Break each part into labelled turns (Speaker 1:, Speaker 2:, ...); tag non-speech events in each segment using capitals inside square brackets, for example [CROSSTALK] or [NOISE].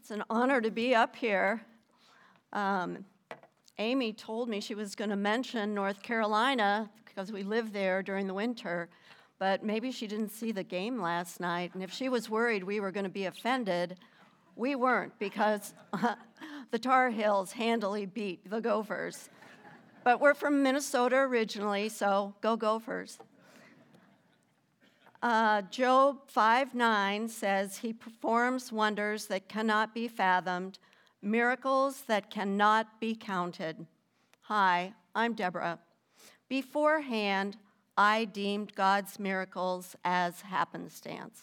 Speaker 1: It's an honor to be up here. Um, Amy told me she was going to mention North Carolina because we live there during the winter, but maybe she didn't see the game last night. And if she was worried we were going to be offended, we weren't because [LAUGHS] the Tar Heels handily beat the Gophers. But we're from Minnesota originally, so go Gophers. Uh, Job 5 9 says, He performs wonders that cannot be fathomed, miracles that cannot be counted. Hi, I'm Deborah. Beforehand, I deemed God's miracles as happenstance.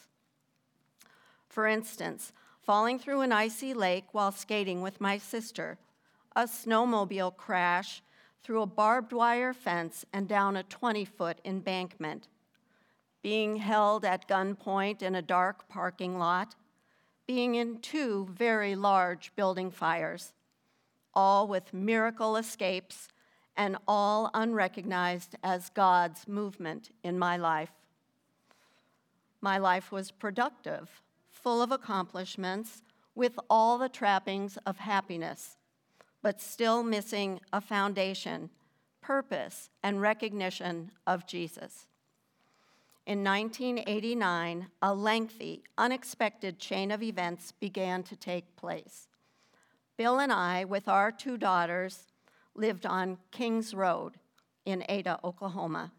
Speaker 1: For instance, falling through an icy lake while skating with my sister, a snowmobile crash through a barbed wire fence and down a 20 foot embankment being held at gunpoint in a dark parking lot, being in two very large building fires, all with miracle escapes and all unrecognized as God's movement in my life. My life was productive, full of accomplishments, with all the trappings of happiness, but still missing a foundation, purpose, and recognition of Jesus. In 1989, a lengthy, unexpected chain of events began to take place. Bill and I, with our two daughters, lived on Kings Road in Ada, Oklahoma.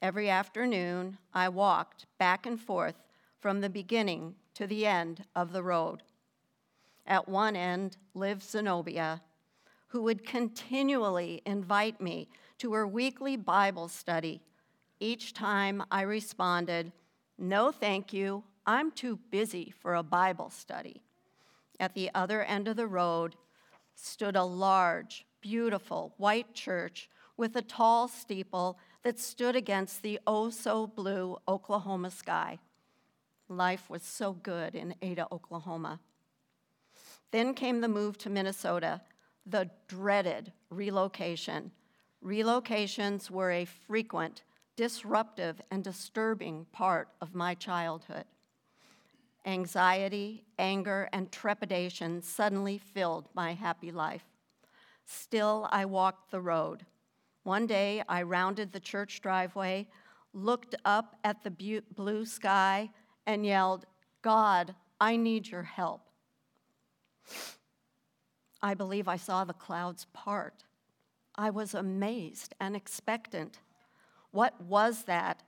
Speaker 1: Every afternoon, I walked back and forth from the beginning to the end of the road. At one end lived Zenobia, who would continually invite me to her weekly Bible study each time I responded, No, thank you, I'm too busy for a Bible study. At the other end of the road stood a large, beautiful white church with a tall steeple that stood against the oh so blue Oklahoma sky. Life was so good in Ada, Oklahoma. Then came the move to Minnesota, the dreaded relocation. Relocations were a frequent disruptive and disturbing part of my childhood. Anxiety, anger, and trepidation suddenly filled my happy life. Still, I walked the road. One day, I rounded the church driveway, looked up at the blue sky, and yelled, God, I need your help. I believe I saw the clouds part. I was amazed and expectant. What was that?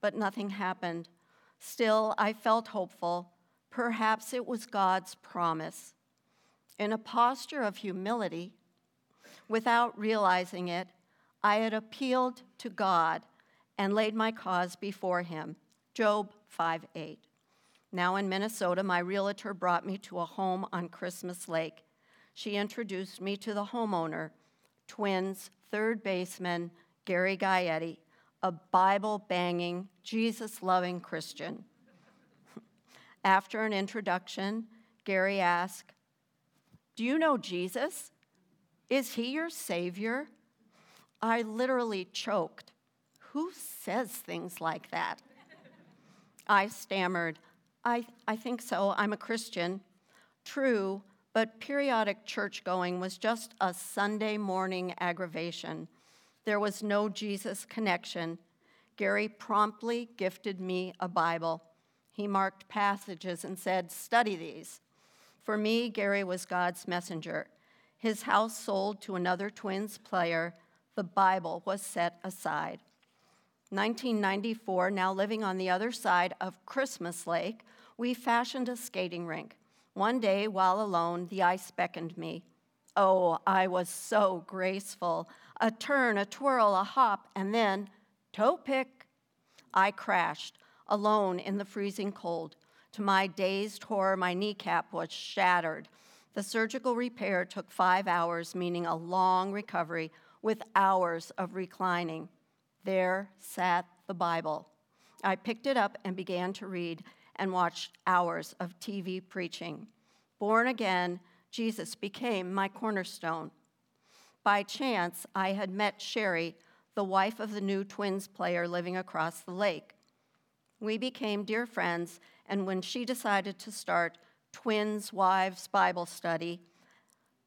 Speaker 1: But nothing happened. Still, I felt hopeful. Perhaps it was God's promise. In a posture of humility, without realizing it, I had appealed to God and laid my cause before him. Job 5 8. Now in Minnesota, my realtor brought me to a home on Christmas Lake. She introduced me to the homeowner, twins, third baseman, Gary Gaetti, a Bible banging, Jesus loving Christian. [LAUGHS] After an introduction, Gary asked, Do you know Jesus? Is he your Savior? I literally choked. Who says things like that? I stammered, I, I think so. I'm a Christian. True, but periodic church going was just a Sunday morning aggravation. There was no Jesus connection. Gary promptly gifted me a Bible. He marked passages and said, Study these. For me, Gary was God's messenger. His house sold to another twins player. The Bible was set aside. 1994, now living on the other side of Christmas Lake, we fashioned a skating rink. One day, while alone, the ice beckoned me. Oh, I was so graceful. A turn, a twirl, a hop, and then toe pick. I crashed, alone in the freezing cold. To my dazed horror, my kneecap was shattered. The surgical repair took five hours, meaning a long recovery with hours of reclining. There sat the Bible. I picked it up and began to read and watched hours of TV preaching. Born again, Jesus became my cornerstone. By chance, I had met Sherry, the wife of the new twins player living across the lake. We became dear friends, and when she decided to start Twins Wives Bible Study.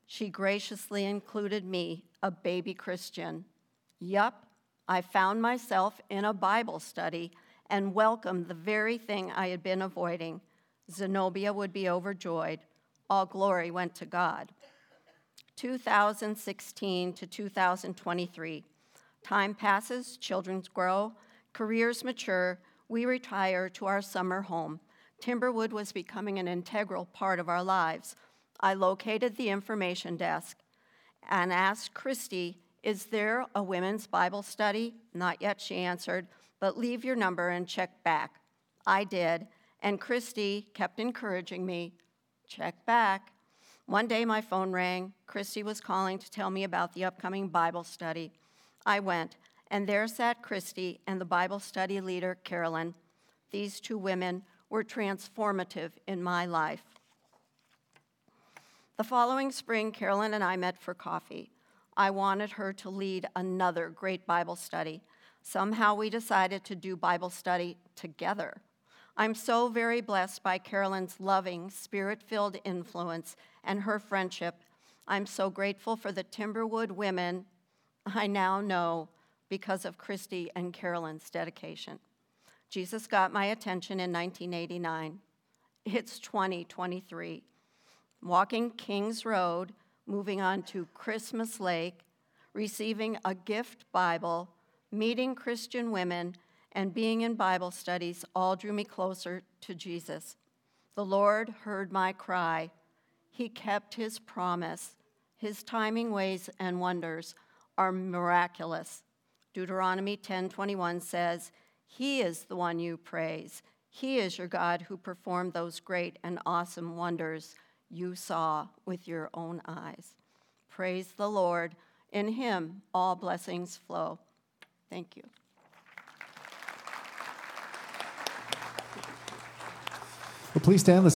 Speaker 1: She graciously included me, a baby Christian. Yup, I found myself in a Bible study and welcomed the very thing I had been avoiding. Zenobia would be overjoyed. All glory went to God. 2016 to 2023. Time passes, children grow, careers mature, we retire to our summer home. Timberwood was becoming an integral part of our lives. I located the information desk and asked Christy, Is there a women's Bible study? Not yet, she answered, but leave your number and check back. I did, and Christy kept encouraging me, Check back. One day my phone rang. Christy was calling to tell me about the upcoming Bible study. I went, and there sat Christy and the Bible study leader, Carolyn. These two women were transformative in my life. The following spring, Carolyn and I met for coffee. I wanted her to lead another great Bible study. Somehow we decided to do Bible study together. I'm so very blessed by Carolyn's loving, spirit filled influence and her friendship. I'm so grateful for the Timberwood women I now know because of Christy and Carolyn's dedication. Jesus got my attention in 1989. It's 2023. Walking Kings Road, moving on to Christmas Lake, receiving a gift Bible, meeting Christian women, and being in Bible studies all drew me closer to Jesus. The Lord heard my cry. He kept his promise. His timing ways and wonders are miraculous. Deuteronomy 10:21 says, "He is the one you praise. He is your God who performed those great and awesome wonders you saw with your own eyes." Praise the Lord. In him all blessings flow. Thank you.
Speaker 2: Well, please stand.